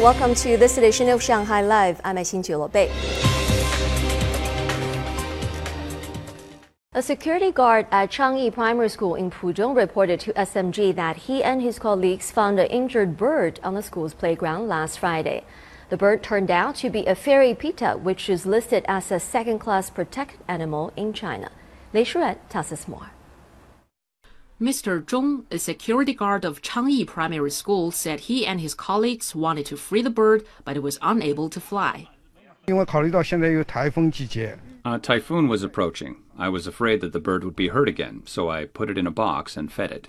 welcome to this edition of Shanghai Live. I'm Xin Bei. A security guard at Changyi Primary School in Pudong reported to SMG that he and his colleagues found an injured bird on the school's playground last Friday. The bird turned out to be a fairy pitta, which is listed as a second-class protected animal in China. Lei Shuren tells us more. Mr. Zhong, a security guard of Changyi Primary School, said he and his colleagues wanted to free the bird, but it was unable to fly. A typhoon was approaching. I was afraid that the bird would be hurt again, so I put it in a box and fed it.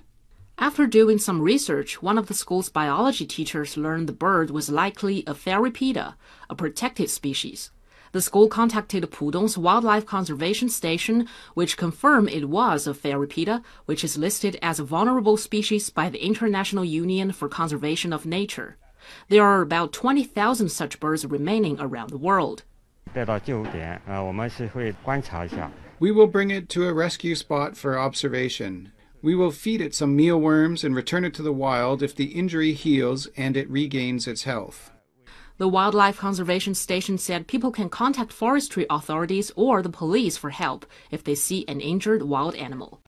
After doing some research, one of the school's biology teachers learned the bird was likely a fairy pitta, a protected species. The school contacted Pudong's Wildlife Conservation Station, which confirmed it was a fairy pitta, which is listed as a vulnerable species by the International Union for Conservation of Nature. There are about 20,000 such birds remaining around the world. We will bring it to a rescue spot for observation. We will feed it some mealworms and return it to the wild if the injury heals and it regains its health. The Wildlife Conservation Station said people can contact forestry authorities or the police for help if they see an injured wild animal.